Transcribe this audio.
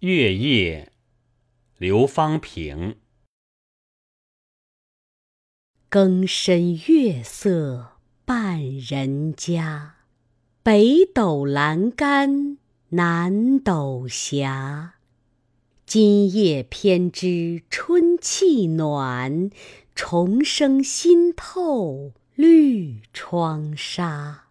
月夜，刘方平。更深月色半人家，北斗阑干南斗斜。今夜偏知春气暖，虫声新透绿窗纱。